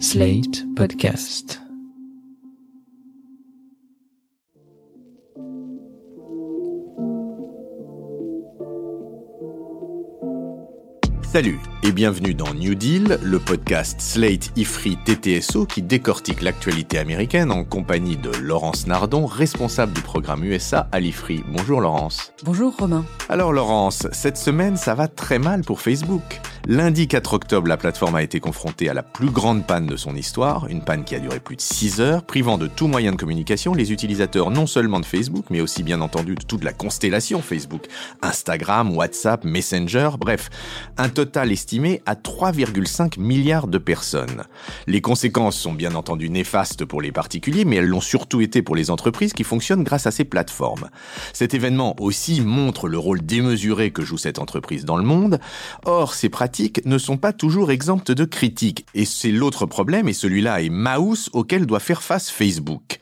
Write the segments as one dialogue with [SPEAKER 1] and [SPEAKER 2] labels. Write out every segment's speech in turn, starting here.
[SPEAKER 1] Slate Podcast.
[SPEAKER 2] Salut et bienvenue dans New Deal, le podcast Slate Ifri TTSO qui décortique l'actualité américaine en compagnie de Laurence Nardon, responsable du programme USA à l'Ifri. Bonjour Laurence.
[SPEAKER 3] Bonjour Romain.
[SPEAKER 2] Alors Laurence, cette semaine ça va très mal pour Facebook. Lundi 4 octobre, la plateforme a été confrontée à la plus grande panne de son histoire, une panne qui a duré plus de 6 heures, privant de tout moyen de communication les utilisateurs non seulement de Facebook, mais aussi bien entendu de toute la constellation Facebook, Instagram, WhatsApp, Messenger, bref, un total estimé à 3,5 milliards de personnes. Les conséquences sont bien entendu néfastes pour les particuliers, mais elles l'ont surtout été pour les entreprises qui fonctionnent grâce à ces plateformes. Cet événement aussi montre le rôle démesuré que joue cette entreprise dans le monde. Or, ces pratiques ne sont pas toujours exemptes de critiques. Et c'est l'autre problème, et celui-là est Maus auquel doit faire face Facebook.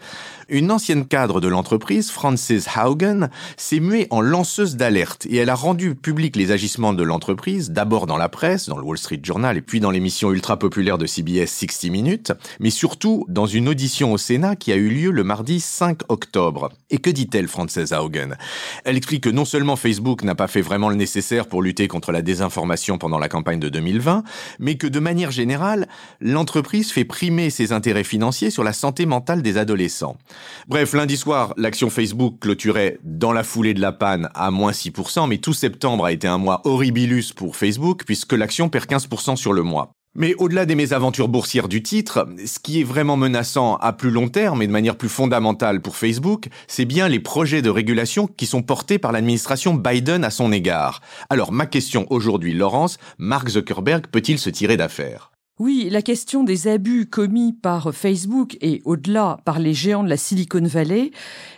[SPEAKER 2] Une ancienne cadre de l'entreprise, Frances Haugen, s'est muée en lanceuse d'alerte et elle a rendu public les agissements de l'entreprise, d'abord dans la presse, dans le Wall Street Journal et puis dans l'émission ultra populaire de CBS 60 Minutes, mais surtout dans une audition au Sénat qui a eu lieu le mardi 5 octobre. Et que dit-elle, Frances Haugen? Elle explique que non seulement Facebook n'a pas fait vraiment le nécessaire pour lutter contre la désinformation pendant la campagne de 2020, mais que de manière générale, l'entreprise fait primer ses intérêts financiers sur la santé mentale des adolescents. Bref, lundi soir, l'action Facebook clôturait dans la foulée de la panne à moins 6%, mais tout septembre a été un mois horribilus pour Facebook puisque l'action perd 15% sur le mois. Mais au-delà des mésaventures boursières du titre, ce qui est vraiment menaçant à plus long terme et de manière plus fondamentale pour Facebook, c'est bien les projets de régulation qui sont portés par l'administration Biden à son égard. Alors ma question aujourd'hui, Laurence, Mark Zuckerberg peut-il se tirer d'affaire?
[SPEAKER 3] Oui, la question des abus commis par Facebook et au-delà par les géants de la Silicon Valley,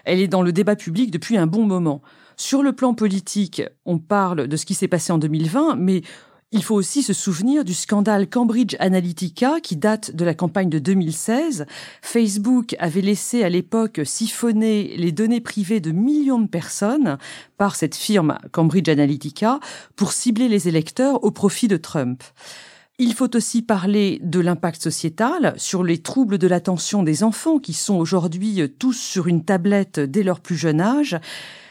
[SPEAKER 3] elle est dans le débat public depuis un bon moment. Sur le plan politique, on parle de ce qui s'est passé en 2020, mais il faut aussi se souvenir du scandale Cambridge Analytica qui date de la campagne de 2016. Facebook avait laissé à l'époque siphonner les données privées de millions de personnes par cette firme Cambridge Analytica pour cibler les électeurs au profit de Trump. Il faut aussi parler de l'impact sociétal sur les troubles de l'attention des enfants qui sont aujourd'hui tous sur une tablette dès leur plus jeune âge,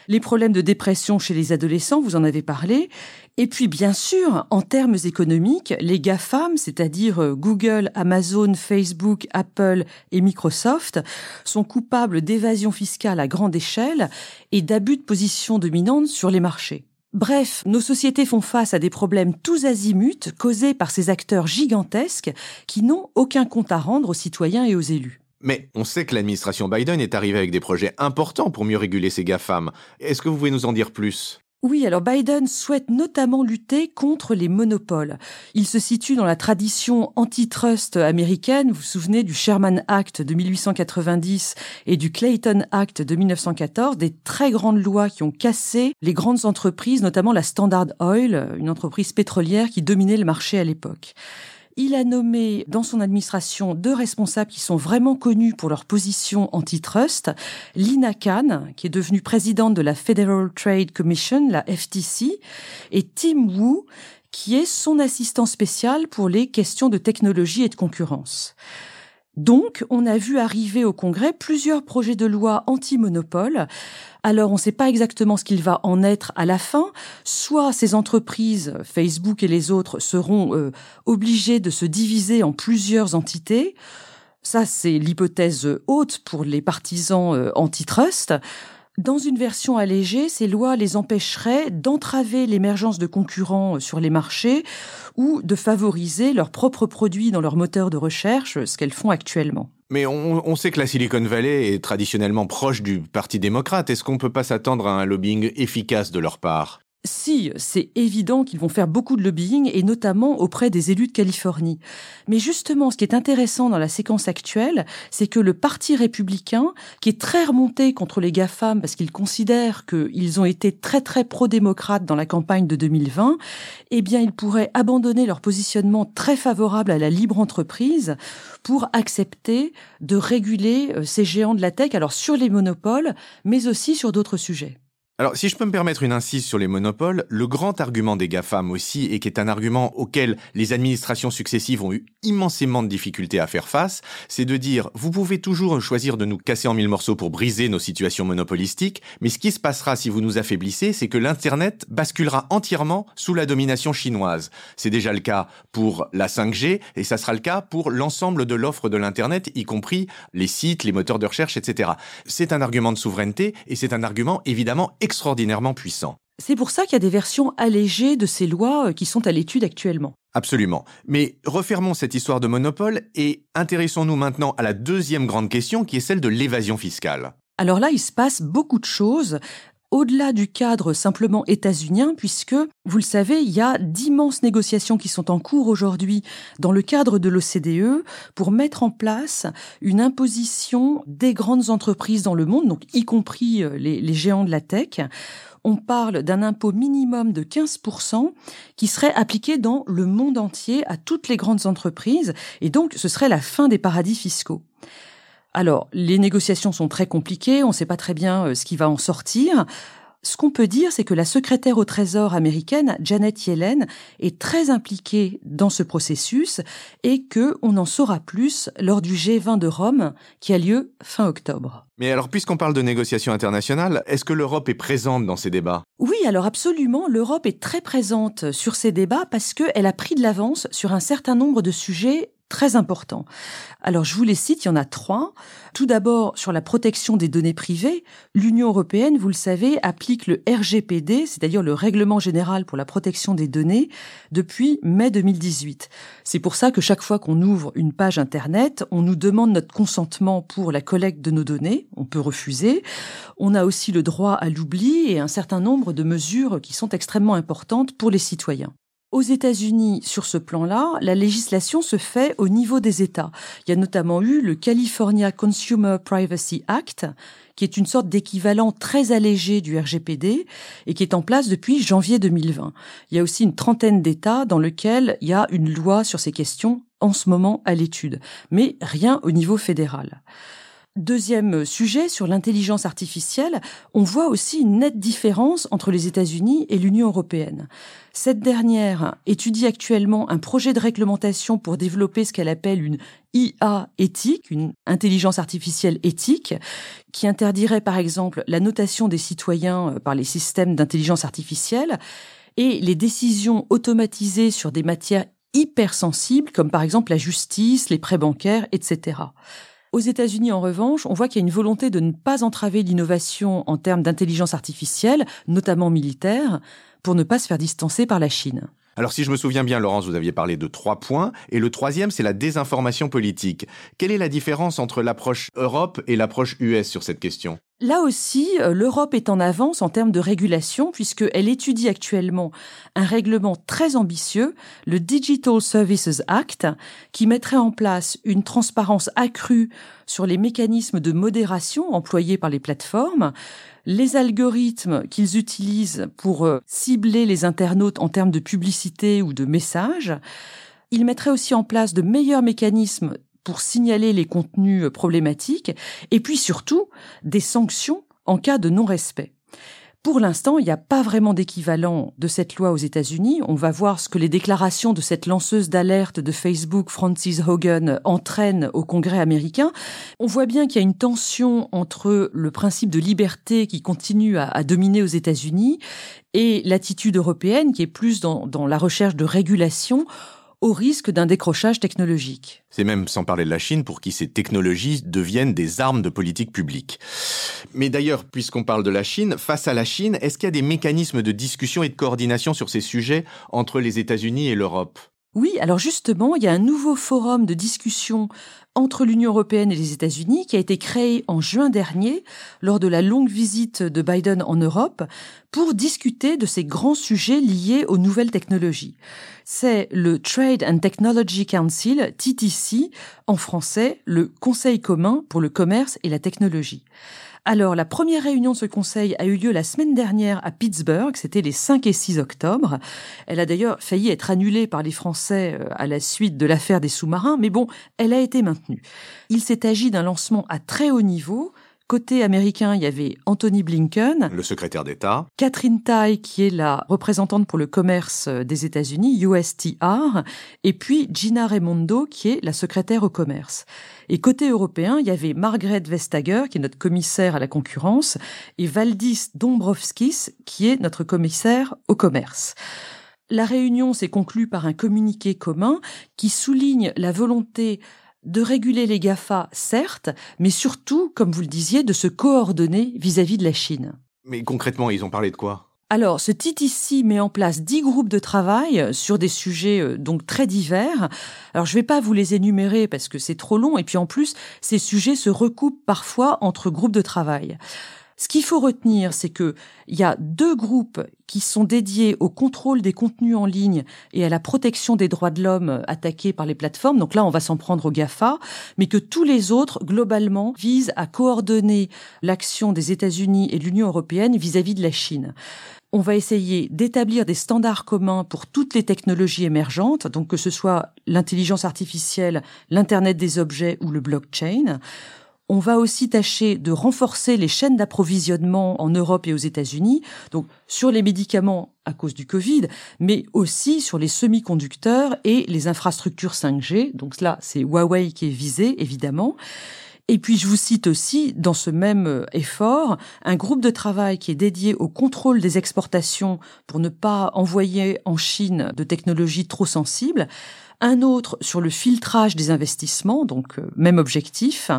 [SPEAKER 3] les problèmes de dépression chez les adolescents, vous en avez parlé, et puis bien sûr, en termes économiques, les GAFAM, c'est-à-dire Google, Amazon, Facebook, Apple et Microsoft, sont coupables d'évasion fiscale à grande échelle et d'abus de position dominante sur les marchés. Bref, nos sociétés font face à des problèmes tous azimuts causés par ces acteurs gigantesques qui n'ont aucun compte à rendre aux citoyens et aux élus.
[SPEAKER 2] Mais on sait que l'administration Biden est arrivée avec des projets importants pour mieux réguler ces GAFAM. Est-ce que vous pouvez nous en dire plus?
[SPEAKER 3] Oui, alors Biden souhaite notamment lutter contre les monopoles. Il se situe dans la tradition antitrust américaine. Vous vous souvenez du Sherman Act de 1890 et du Clayton Act de 1914, des très grandes lois qui ont cassé les grandes entreprises, notamment la Standard Oil, une entreprise pétrolière qui dominait le marché à l'époque. Il a nommé dans son administration deux responsables qui sont vraiment connus pour leur position antitrust. Lina Khan, qui est devenue présidente de la Federal Trade Commission, la FTC, et Tim Wu, qui est son assistant spécial pour les questions de technologie et de concurrence. Donc, on a vu arriver au Congrès plusieurs projets de loi anti-monopole. Alors, on ne sait pas exactement ce qu'il va en être à la fin. Soit ces entreprises, Facebook et les autres, seront euh, obligées de se diviser en plusieurs entités. Ça, c'est l'hypothèse haute pour les partisans euh, antitrust. Dans une version allégée, ces lois les empêcheraient d'entraver l'émergence de concurrents sur les marchés ou de favoriser leurs propres produits dans leurs moteurs de recherche, ce qu'elles font actuellement.
[SPEAKER 2] Mais on, sait que la Silicon Valley est traditionnellement proche du Parti démocrate. Est-ce qu'on ne peut pas s'attendre à un lobbying efficace de leur part?
[SPEAKER 3] Si, c'est évident qu'ils vont faire beaucoup de lobbying et notamment auprès des élus de Californie. Mais justement, ce qui est intéressant dans la séquence actuelle, c'est que le Parti républicain, qui est très remonté contre les GAFAM parce qu'il considère qu'ils ont été très très pro-démocrates dans la campagne de 2020, eh bien, ils pourraient abandonner leur positionnement très favorable à la libre entreprise pour accepter de réguler euh, ces géants de la tech, alors sur les monopoles, mais aussi sur d'autres sujets.
[SPEAKER 2] Alors, si je peux me permettre une incise sur les monopoles, le grand argument des GAFAM aussi, et qui est un argument auquel les administrations successives ont eu immensément de difficultés à faire face, c'est de dire, vous pouvez toujours choisir de nous casser en mille morceaux pour briser nos situations monopolistiques, mais ce qui se passera si vous nous affaiblissez, c'est que l'Internet basculera entièrement sous la domination chinoise. C'est déjà le cas pour la 5G, et ça sera le cas pour l'ensemble de l'offre de l'Internet, y compris les sites, les moteurs de recherche, etc. C'est un argument de souveraineté, et c'est un argument évidemment extraordinairement puissant.
[SPEAKER 3] C'est pour ça qu'il y a des versions allégées de ces lois euh, qui sont à l'étude actuellement.
[SPEAKER 2] Absolument. Mais refermons cette histoire de monopole et intéressons-nous maintenant à la deuxième grande question qui est celle de l'évasion fiscale.
[SPEAKER 3] Alors là, il se passe beaucoup de choses au-delà du cadre simplement états-unien, puisque, vous le savez, il y a d'immenses négociations qui sont en cours aujourd'hui dans le cadre de l'OCDE pour mettre en place une imposition des grandes entreprises dans le monde, donc y compris euh, les, les géants de la tech. On parle d'un impôt minimum de 15% qui serait appliqué dans le monde entier à toutes les grandes entreprises, et donc ce serait la fin des paradis fiscaux. Alors, les négociations sont très compliquées, on ne sait pas très bien euh, ce qui va en sortir. Ce qu'on peut dire, c'est que la secrétaire au Trésor américaine, Janet Yellen, est très impliquée dans ce processus et que on en saura plus lors du G20 de Rome qui a lieu fin octobre.
[SPEAKER 2] Mais alors, puisqu'on parle de négociations internationales, est-ce que l'Europe est présente dans ces débats?
[SPEAKER 3] Oui, alors absolument, l'Europe est très présente sur ces débats parce qu'elle a pris de l'avance sur un certain nombre de sujets très importants. Alors je vous les cite, il y en a trois. Tout d'abord, sur la protection des données privées, l'Union européenne, vous le savez, applique le RGPD, c'est-à-dire le Règlement général pour la protection des données, depuis mai 2018. C'est pour ça que chaque fois qu'on ouvre une page Internet, on nous demande notre consentement pour la collecte de nos données, on peut refuser. On a aussi le droit à l'oubli et un certain nombre de mesures qui sont extrêmement importantes pour les citoyens. Aux États-Unis, sur ce plan-là, la législation se fait au niveau des États. Il y a notamment eu le California Consumer Privacy Act, qui est une sorte d'équivalent très allégé du RGPD et qui est en place depuis janvier 2020. Il y a aussi une trentaine d'États dans lesquels il y a une loi sur ces questions en ce moment à l'étude, mais rien au niveau fédéral. Deuxième sujet, sur l'intelligence artificielle, on voit aussi une nette différence entre les États-Unis et l'Union européenne. Cette dernière étudie actuellement un projet de réglementation pour développer ce qu'elle appelle une IA éthique, une intelligence artificielle éthique, qui interdirait par exemple la notation des citoyens euh, par les systèmes d'intelligence artificielle et les décisions automatisées sur des matières hypersensibles comme par exemple la justice, les prêts bancaires, etc. Aux États-Unis, en revanche, on voit qu'il y a une volonté de ne pas entraver l'innovation en termes d'intelligence artificielle, notamment militaire, pour ne pas se faire distancer par la Chine.
[SPEAKER 2] Alors si je me souviens bien, Laurence, vous aviez parlé de trois points, et le troisième, c'est la désinformation politique. Quelle est la différence entre l'approche Europe et l'approche US sur cette question?
[SPEAKER 3] Là aussi, euh, l'Europe est en avance en termes de régulation puisqu'elle étudie actuellement un règlement très ambitieux, le Digital Services Act, qui mettrait en place une transparence accrue sur les mécanismes de modération employés par les plateformes, les algorithmes qu'ils utilisent pour euh, cibler les internautes en termes de publicité ou de messages. Il mettrait aussi en place de meilleurs mécanismes pour signaler les contenus problématiques et puis surtout des sanctions en cas de non-respect. Pour l'instant, il n'y a pas vraiment d'équivalent de cette loi aux États-Unis. On va voir ce que les déclarations de cette lanceuse d'alerte de Facebook, Francis Hogan, entraînent au Congrès américain. On voit bien qu'il y a une tension entre le principe de liberté qui continue à, dominer aux États-Unis et l'attitude européenne qui est plus dans la recherche de régulation au risque d'un décrochage technologique.
[SPEAKER 2] C'est même sans parler de la Chine pour qui ces technologies deviennent des armes de politique publique. Mais d'ailleurs, puisqu'on parle de la Chine, face à la Chine, est-ce qu'il y a des mécanismes de discussion et de coordination sur ces sujets entre les États-Unis et l'Europe?
[SPEAKER 3] Oui, alors justement, il y a un nouveau forum de discussion entre l'Union européenne et les États-Unis qui a été créé en juin dernier lors de la longue visite de Biden en Europe pour discuter de ces grands sujets liés aux nouvelles technologies. C'est le Trade and Technology Council, TTC, en français, le Conseil commun pour le commerce et la technologie. Alors, la première réunion de ce conseil a eu lieu la semaine dernière à Pittsburgh, c'était les 5 et 6 octobre. Elle a d'ailleurs failli être annulée par les Français euh, à la suite de l'affaire des sous-marins, mais bon, elle a été maintenue. Il s'est agi d'un lancement à très haut niveau Côté américain, il y avait Anthony Blinken,
[SPEAKER 2] le secrétaire d'État,
[SPEAKER 3] Catherine Tai, qui est la représentante pour le commerce des États-Unis, USTR, et puis Gina Raimondo, qui est la secrétaire au commerce. Et côté européen, il y avait Margaret Vestager, qui est notre commissaire à la concurrence, et Valdis Dombrovskis, qui est notre commissaire au commerce. La réunion s'est conclue par un communiqué commun qui souligne la volonté de réguler les GAFA, certes, mais surtout, comme vous le disiez, de se coordonner vis-à-vis de la Chine.
[SPEAKER 2] Mais concrètement, ils ont parlé de quoi?
[SPEAKER 3] Alors, ce TTC met en place dix groupes de travail sur des sujets euh, donc très divers. Alors, je ne vais pas vous les énumérer parce que c'est trop long et puis en plus, ces sujets se recoupent parfois entre groupes de travail. Ce qu'il faut retenir, c'est que il y a deux groupes qui sont dédiés au contrôle des contenus en ligne et à la protection des droits de l'homme attaqués par les plateformes. Donc là, on va s'en prendre au GAFA, mais que tous les autres, globalement, visent à coordonner l'action des États-Unis et de l'Union européenne vis-à-vis de la Chine on va essayer d'établir des standards communs pour toutes les technologies émergentes, donc que ce soit l'intelligence artificielle, l'Internet des objets ou le blockchain. On va aussi tâcher de renforcer les chaînes d'approvisionnement en Europe et aux États-Unis, donc sur les médicaments à cause du Covid, mais aussi sur les semi-conducteurs et les infrastructures 5G. Donc là, c'est Huawei qui est visé, évidemment. Et puis je vous cite aussi, dans ce même euh, effort, un groupe de travail qui est dédié au contrôle des exportations pour ne pas envoyer en Chine de technologies trop sensibles, un autre sur le filtrage des investissements, donc euh, même objectif,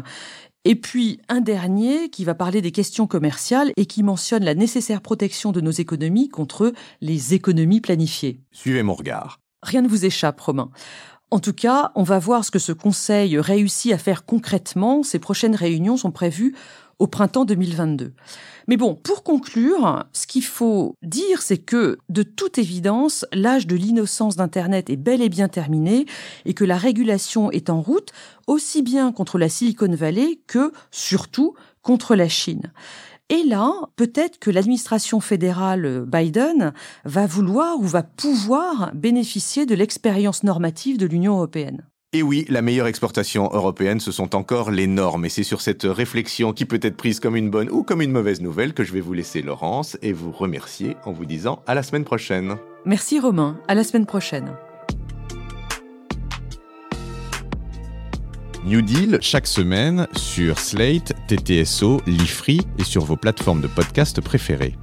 [SPEAKER 3] et puis un dernier qui va parler des questions commerciales et qui mentionne la nécessaire protection de nos économies contre les économies planifiées.
[SPEAKER 2] Suivez mon regard.
[SPEAKER 3] Rien ne vous échappe, Romain. En tout cas, on va voir ce que ce Conseil réussit à faire concrètement. Ces prochaines réunions sont prévues au printemps 2022. Mais bon, pour conclure, ce qu'il faut dire, c'est que, de toute évidence, l'âge de l'innocence d'Internet est bel et bien terminé et que la régulation est en route, aussi bien contre la Silicon Valley que, surtout, contre la Chine. Et là, peut-être que l'administration fédérale Biden va vouloir ou va pouvoir bénéficier de l'expérience normative de l'Union européenne.
[SPEAKER 2] Et oui, la meilleure exportation européenne, ce sont encore les normes. Et c'est sur cette réflexion qui peut être prise comme une bonne ou comme une mauvaise nouvelle que je vais vous laisser Laurence et vous remercier en vous disant à la semaine prochaine.
[SPEAKER 3] Merci Romain, à la semaine prochaine.
[SPEAKER 2] New Deal chaque semaine sur Slate, TTSO, Lifree et sur vos plateformes de podcast préférées.